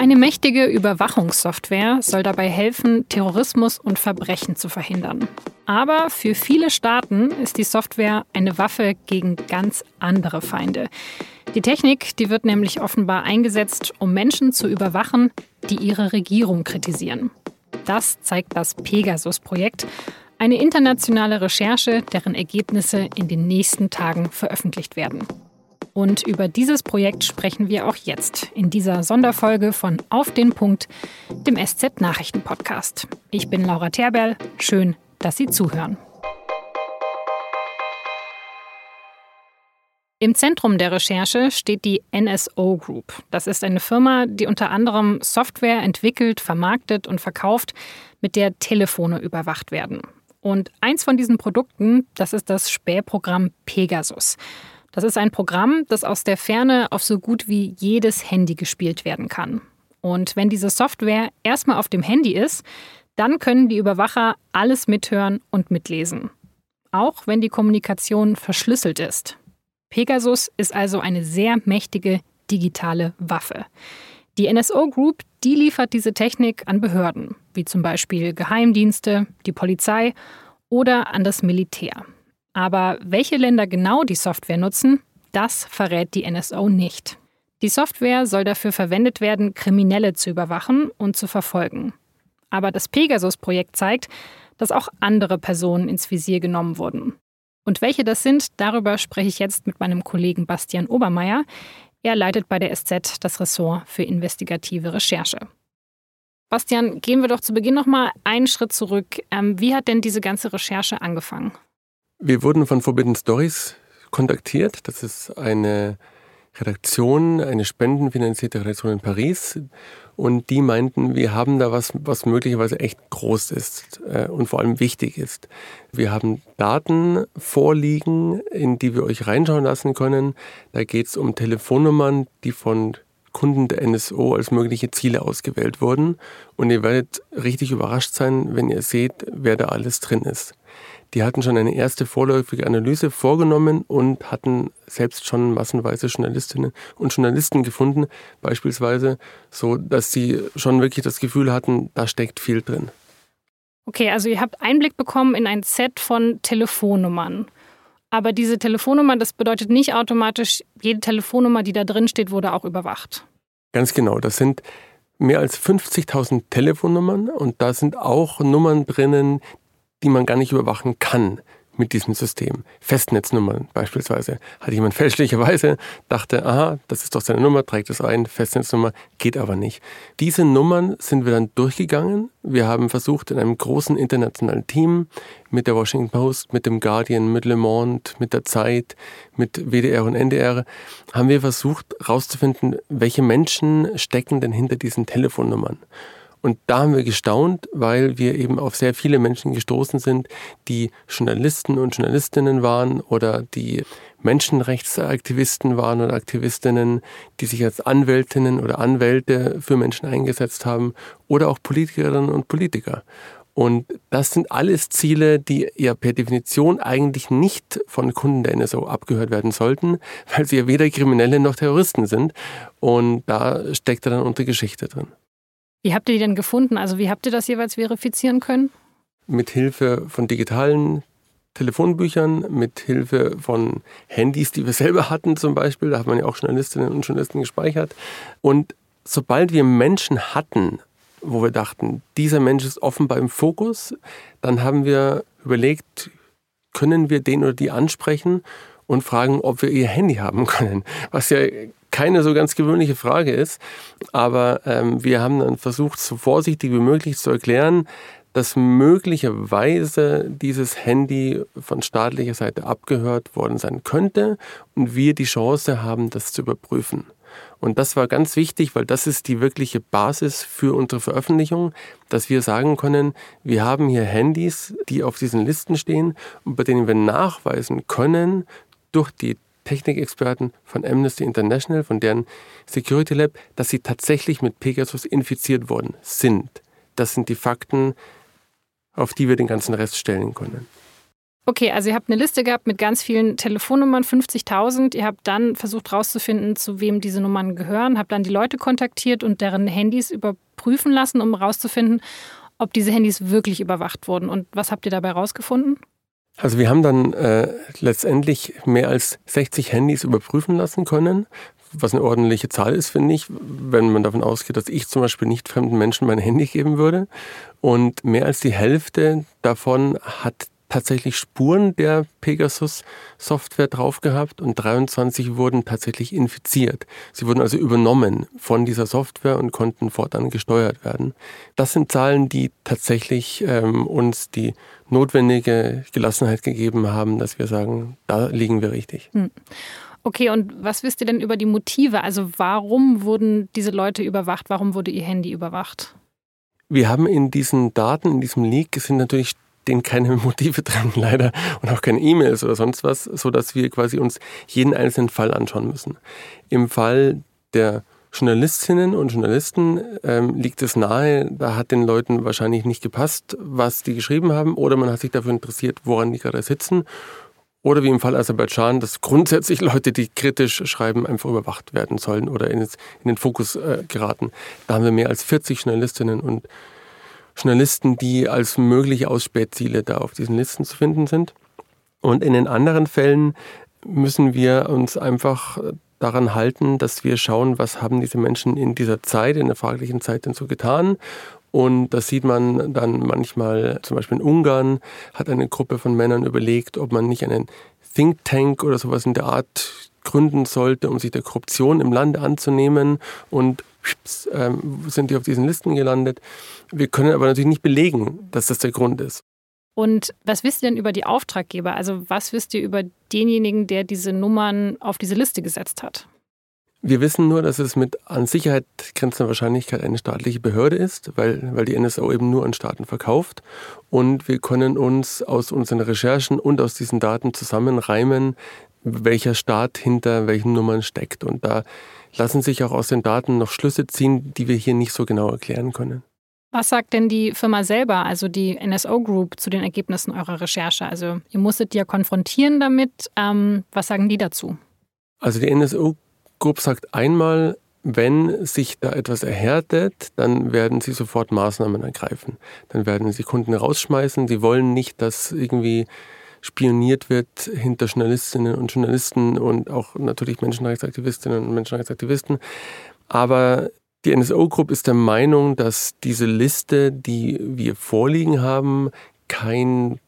Eine mächtige Überwachungssoftware soll dabei helfen, Terrorismus und Verbrechen zu verhindern. Aber für viele Staaten ist die Software eine Waffe gegen ganz andere Feinde. Die Technik, die wird nämlich offenbar eingesetzt, um Menschen zu überwachen, die ihre Regierung kritisieren. Das zeigt das Pegasus-Projekt, eine internationale Recherche, deren Ergebnisse in den nächsten Tagen veröffentlicht werden. Und über dieses Projekt sprechen wir auch jetzt in dieser Sonderfolge von Auf den Punkt, dem SZ Nachrichten Podcast. Ich bin Laura Terberl. Schön, dass Sie zuhören. Im Zentrum der Recherche steht die NSO Group. Das ist eine Firma, die unter anderem Software entwickelt, vermarktet und verkauft, mit der Telefone überwacht werden. Und eins von diesen Produkten, das ist das Spähprogramm Pegasus. Das ist ein Programm, das aus der Ferne auf so gut wie jedes Handy gespielt werden kann. Und wenn diese Software erstmal auf dem Handy ist, dann können die Überwacher alles mithören und mitlesen. Auch wenn die Kommunikation verschlüsselt ist. Pegasus ist also eine sehr mächtige digitale Waffe. Die NSO Group, die liefert diese Technik an Behörden, wie zum Beispiel Geheimdienste, die Polizei oder an das Militär. Aber welche Länder genau die Software nutzen, das verrät die NSO nicht. Die Software soll dafür verwendet werden, Kriminelle zu überwachen und zu verfolgen. Aber das Pegasus-Projekt zeigt, dass auch andere Personen ins Visier genommen wurden. Und welche das sind, darüber spreche ich jetzt mit meinem Kollegen Bastian Obermeier. Er leitet bei der SZ das Ressort für investigative Recherche. Bastian, gehen wir doch zu Beginn noch mal einen Schritt zurück. Ähm, wie hat denn diese ganze Recherche angefangen? Wir wurden von Forbidden Stories kontaktiert. Das ist eine Redaktion, eine spendenfinanzierte Redaktion in Paris. Und die meinten, wir haben da was, was möglicherweise echt groß ist äh, und vor allem wichtig ist. Wir haben Daten vorliegen, in die wir euch reinschauen lassen können. Da geht es um Telefonnummern, die von Kunden der NSO als mögliche Ziele ausgewählt wurden. Und ihr werdet richtig überrascht sein, wenn ihr seht, wer da alles drin ist die hatten schon eine erste vorläufige Analyse vorgenommen und hatten selbst schon massenweise Journalistinnen und Journalisten gefunden, beispielsweise, so dass sie schon wirklich das Gefühl hatten, da steckt viel drin. Okay, also ihr habt Einblick bekommen in ein Set von Telefonnummern. Aber diese Telefonnummer, das bedeutet nicht automatisch, jede Telefonnummer, die da drin steht, wurde auch überwacht. Ganz genau. Das sind mehr als 50.000 Telefonnummern und da sind auch Nummern drinnen, die man gar nicht überwachen kann mit diesem System. Festnetznummern beispielsweise. Hat jemand fälschlicherweise, dachte, aha, das ist doch seine Nummer, trägt es ein, Festnetznummer, geht aber nicht. Diese Nummern sind wir dann durchgegangen. Wir haben versucht, in einem großen internationalen Team mit der Washington Post, mit dem Guardian, mit Le Monde, mit der Zeit, mit WDR und NDR, haben wir versucht herauszufinden, welche Menschen stecken denn hinter diesen Telefonnummern. Und da haben wir gestaunt, weil wir eben auf sehr viele Menschen gestoßen sind, die Journalisten und Journalistinnen waren oder die Menschenrechtsaktivisten waren oder Aktivistinnen, die sich als Anwältinnen oder Anwälte für Menschen eingesetzt haben oder auch Politikerinnen und Politiker. Und das sind alles Ziele, die ja per Definition eigentlich nicht von Kunden der NSO abgehört werden sollten, weil sie ja weder Kriminelle noch Terroristen sind. Und da steckt dann unsere Geschichte drin. Wie habt ihr die denn gefunden? Also wie habt ihr das jeweils verifizieren können? Mit Hilfe von digitalen Telefonbüchern, mit Hilfe von Handys, die wir selber hatten zum Beispiel. Da hat man ja auch Journalistinnen und Journalisten gespeichert. Und sobald wir Menschen hatten, wo wir dachten, dieser Mensch ist offenbar im Fokus, dann haben wir überlegt, können wir den oder die ansprechen und fragen, ob wir ihr Handy haben können. Was ja keine so ganz gewöhnliche Frage ist. Aber ähm, wir haben dann versucht, so vorsichtig wie möglich zu erklären, dass möglicherweise dieses Handy von staatlicher Seite abgehört worden sein könnte und wir die Chance haben, das zu überprüfen. Und das war ganz wichtig, weil das ist die wirkliche Basis für unsere Veröffentlichung, dass wir sagen können, wir haben hier Handys, die auf diesen Listen stehen und bei denen wir nachweisen können durch die Technikexperten von Amnesty International, von deren Security Lab, dass sie tatsächlich mit Pegasus infiziert worden sind. Das sind die Fakten, auf die wir den ganzen Rest stellen können. Okay, also ihr habt eine Liste gehabt mit ganz vielen Telefonnummern, 50.000. Ihr habt dann versucht herauszufinden, zu wem diese Nummern gehören, habt dann die Leute kontaktiert und deren Handys überprüfen lassen, um herauszufinden, ob diese Handys wirklich überwacht wurden. Und was habt ihr dabei herausgefunden? Also wir haben dann äh, letztendlich mehr als 60 Handys überprüfen lassen können, was eine ordentliche Zahl ist, finde ich, wenn man davon ausgeht, dass ich zum Beispiel nicht fremden Menschen mein Handy geben würde. Und mehr als die Hälfte davon hat tatsächlich Spuren der Pegasus-Software drauf gehabt und 23 wurden tatsächlich infiziert. Sie wurden also übernommen von dieser Software und konnten fortan gesteuert werden. Das sind Zahlen, die tatsächlich ähm, uns die notwendige Gelassenheit gegeben haben, dass wir sagen, da liegen wir richtig. Hm. Okay, und was wisst ihr denn über die Motive? Also warum wurden diese Leute überwacht? Warum wurde ihr Handy überwacht? Wir haben in diesen Daten, in diesem Leak, sind natürlich stehen keine Motive drin, leider, und auch keine E-Mails oder sonst was, so dass wir quasi uns jeden einzelnen Fall anschauen müssen. Im Fall der Journalistinnen und Journalisten ähm, liegt es nahe, da hat den Leuten wahrscheinlich nicht gepasst, was die geschrieben haben, oder man hat sich dafür interessiert, woran die gerade sitzen. Oder wie im Fall Aserbaidschan, dass grundsätzlich Leute, die kritisch schreiben, einfach überwacht werden sollen oder in, den Fokus äh, geraten. Da haben wir mehr als 40 Journalistinnen und Journalisten, die als mögliche Ausspähziele da auf diesen Listen zu finden sind. Und in den anderen Fällen müssen wir uns einfach daran halten, dass wir schauen, was haben diese Menschen in dieser Zeit, in der fraglichen Zeit denn so getan. Und das sieht man dann manchmal, zum Beispiel in Ungarn hat eine Gruppe von Männern überlegt, ob man nicht einen Think Tank oder sowas in der Art gründen sollte, um sich der Korruption im Land anzunehmen. Und ähm, sind die auf diesen Listen gelandet. Wir können aber natürlich nicht belegen, dass das der Grund ist. Und was wisst ihr denn über die Auftraggeber? Also was wisst ihr über denjenigen, der diese Nummern auf diese Liste gesetzt hat? Wir wissen nur, dass es mit an Sicherheit grenzender Wahrscheinlichkeit eine staatliche Behörde ist, weil, weil die NSO eben nur an Staaten verkauft. Und wir können uns aus unseren Recherchen und aus diesen Daten zusammenreimen, welcher Staat hinter welchen Nummern steckt. Und da lassen sich auch aus den Daten noch Schlüsse ziehen, die wir hier nicht so genau erklären können. Was sagt denn die Firma selber, also die NSO Group, zu den Ergebnissen eurer Recherche? Also ihr musstet ja konfrontieren damit. Ähm, was sagen die dazu? Also die NSO Group sagt einmal, wenn sich da etwas erhärtet, dann werden sie sofort Maßnahmen ergreifen. Dann werden sie Kunden rausschmeißen. Sie wollen nicht, dass irgendwie spioniert wird hinter Journalistinnen und Journalisten und auch natürlich Menschenrechtsaktivistinnen und Menschenrechtsaktivisten. Aber die NSO Group ist der Meinung, dass diese Liste, die wir vorliegen haben, kein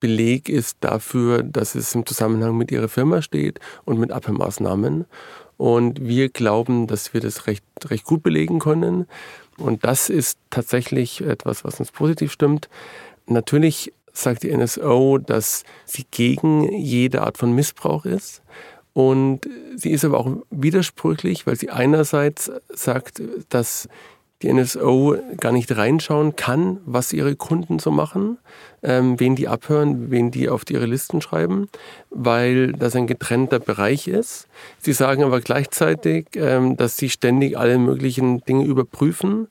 Beleg ist dafür, dass es im Zusammenhang mit ihrer Firma steht und mit Abhörmaßnahmen. Und wir glauben, dass wir das recht, recht gut belegen können. Und das ist tatsächlich etwas, was uns positiv stimmt. Natürlich sagt die NSO, dass sie gegen jede Art von Missbrauch ist. Und sie ist aber auch widersprüchlich, weil sie einerseits sagt, dass die NSO gar nicht reinschauen kann, was ihre Kunden so machen, ähm, wen die abhören, wen die auf ihre Listen schreiben, weil das ein getrennter Bereich ist. Sie sagen aber gleichzeitig, ähm, dass sie ständig alle möglichen Dinge überprüfen.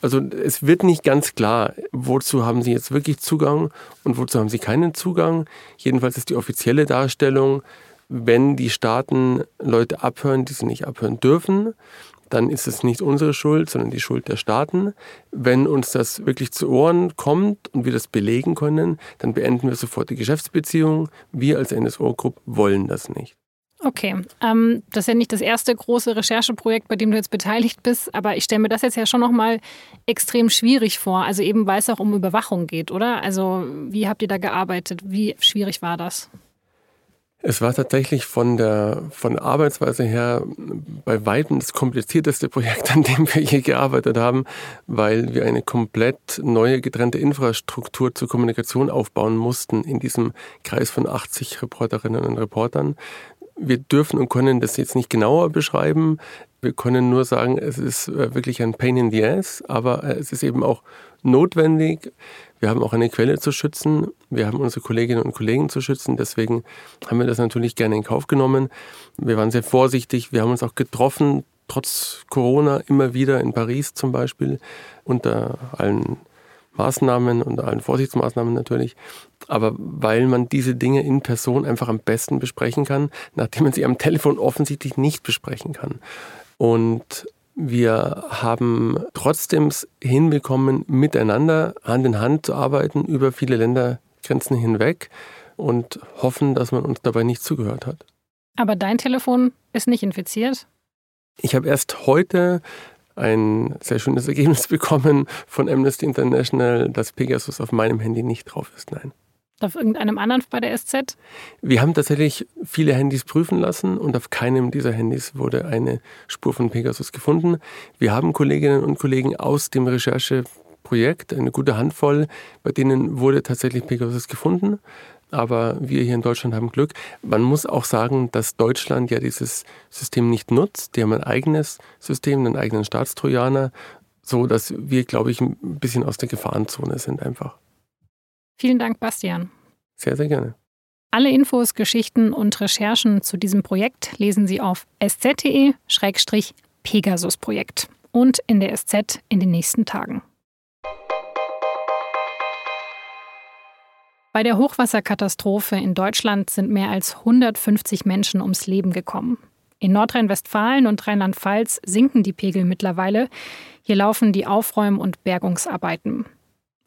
Also es wird nicht ganz klar, wozu haben sie jetzt wirklich Zugang und wozu haben sie keinen Zugang. Jedenfalls ist die offizielle Darstellung, wenn die Staaten Leute abhören, die sie nicht abhören dürfen, dann ist es nicht unsere Schuld, sondern die Schuld der Staaten. Wenn uns das wirklich zu Ohren kommt und wir das belegen können, dann beenden wir sofort die Geschäftsbeziehung. Wir als NSO-Group wollen das nicht. Okay, ähm, das ist ja nicht das erste große Rechercheprojekt, bei dem du jetzt beteiligt bist, aber ich stelle mir das jetzt ja schon nochmal extrem schwierig vor. Also eben, weil es auch um Überwachung geht, oder? Also wie habt ihr da gearbeitet? Wie schwierig war das? Es war tatsächlich von der von der Arbeitsweise her bei weitem das komplizierteste Projekt, an dem wir je gearbeitet haben, weil wir eine komplett neue getrennte Infrastruktur zur Kommunikation aufbauen mussten in diesem Kreis von 80 Reporterinnen und Reportern. Wir dürfen und können das jetzt nicht genauer beschreiben. Wir können nur sagen, es ist äh, wirklich ein Pain in the Ass, aber äh, es ist eben auch notwendig. Wir haben auch eine Quelle zu schützen. Wir haben unsere Kolleginnen und Kollegen zu schützen. Deswegen haben wir das natürlich gerne in Kauf genommen. Wir waren sehr vorsichtig. Wir haben uns auch getroffen, trotz Corona, immer wieder in Paris zum Beispiel, unter allen Maßnahmen und allen Vorsichtsmaßnahmen natürlich, aber weil man diese Dinge in Person einfach am besten besprechen kann, nachdem man sie am Telefon offensichtlich nicht besprechen kann. Und wir haben trotzdem hinbekommen, miteinander Hand in Hand zu arbeiten über viele Ländergrenzen hinweg und hoffen, dass man uns dabei nicht zugehört hat. Aber dein Telefon ist nicht infiziert? Ich habe erst heute ein sehr schönes Ergebnis bekommen von Amnesty International, dass Pegasus auf meinem Handy nicht drauf ist. Nein. Auf irgendeinem anderen bei der SZ? Wir haben tatsächlich viele Handys prüfen lassen und auf keinem dieser Handys wurde eine Spur von Pegasus gefunden. Wir haben Kolleginnen und Kollegen aus dem Rechercheprojekt, eine gute Handvoll, bei denen wurde tatsächlich Pegasus gefunden aber wir hier in Deutschland haben Glück. Man muss auch sagen, dass Deutschland ja dieses System nicht nutzt. Die haben ein eigenes System, einen eigenen Staatstrojaner, so dass wir, glaube ich, ein bisschen aus der Gefahrenzone sind einfach. Vielen Dank, Bastian. Sehr, sehr gerne. Alle Infos, Geschichten und Recherchen zu diesem Projekt lesen Sie auf sz.de-pegasus-Projekt und in der SZ in den nächsten Tagen. Bei der Hochwasserkatastrophe in Deutschland sind mehr als 150 Menschen ums Leben gekommen. In Nordrhein-Westfalen und Rheinland-Pfalz sinken die Pegel mittlerweile. Hier laufen die Aufräum- und Bergungsarbeiten.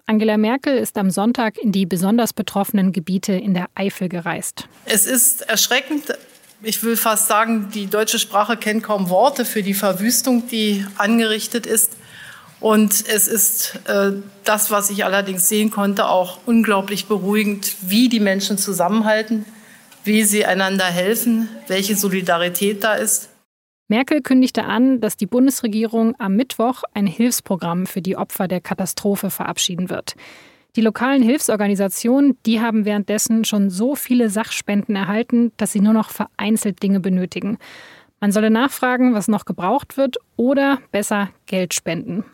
Angela Merkel ist am Sonntag in die besonders betroffenen Gebiete in der Eifel gereist. Es ist erschreckend. Ich will fast sagen, die deutsche Sprache kennt kaum Worte für die Verwüstung, die angerichtet ist. Und es ist äh, das, was ich allerdings sehen konnte, auch unglaublich beruhigend, wie die Menschen zusammenhalten, wie sie einander helfen, welche Solidarität da ist. Merkel kündigte an, dass die Bundesregierung am Mittwoch ein Hilfsprogramm für die Opfer der Katastrophe verabschieden wird. Die lokalen Hilfsorganisationen, die haben währenddessen schon so viele Sachspenden erhalten, dass sie nur noch vereinzelt Dinge benötigen. Man solle nachfragen, was noch gebraucht wird oder besser Geld spenden.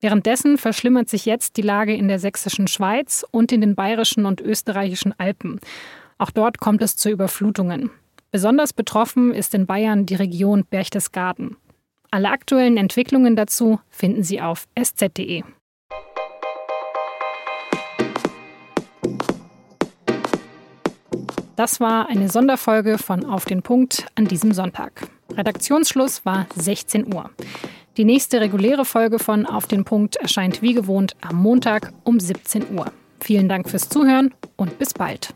Währenddessen verschlimmert sich jetzt die Lage in der sächsischen Schweiz und in den bayerischen und österreichischen Alpen. Auch dort kommt es zu Überflutungen. Besonders betroffen ist in Bayern die Region Berchtesgaden. Alle aktuellen Entwicklungen dazu finden Sie auf sz.de. Das war eine Sonderfolge von Auf den Punkt an diesem Sonntag. Redaktionsschluss war 16 Uhr. Die nächste reguläre Folge von Auf den Punkt erscheint wie gewohnt am Montag um 17 Uhr. Vielen Dank fürs Zuhören und bis bald.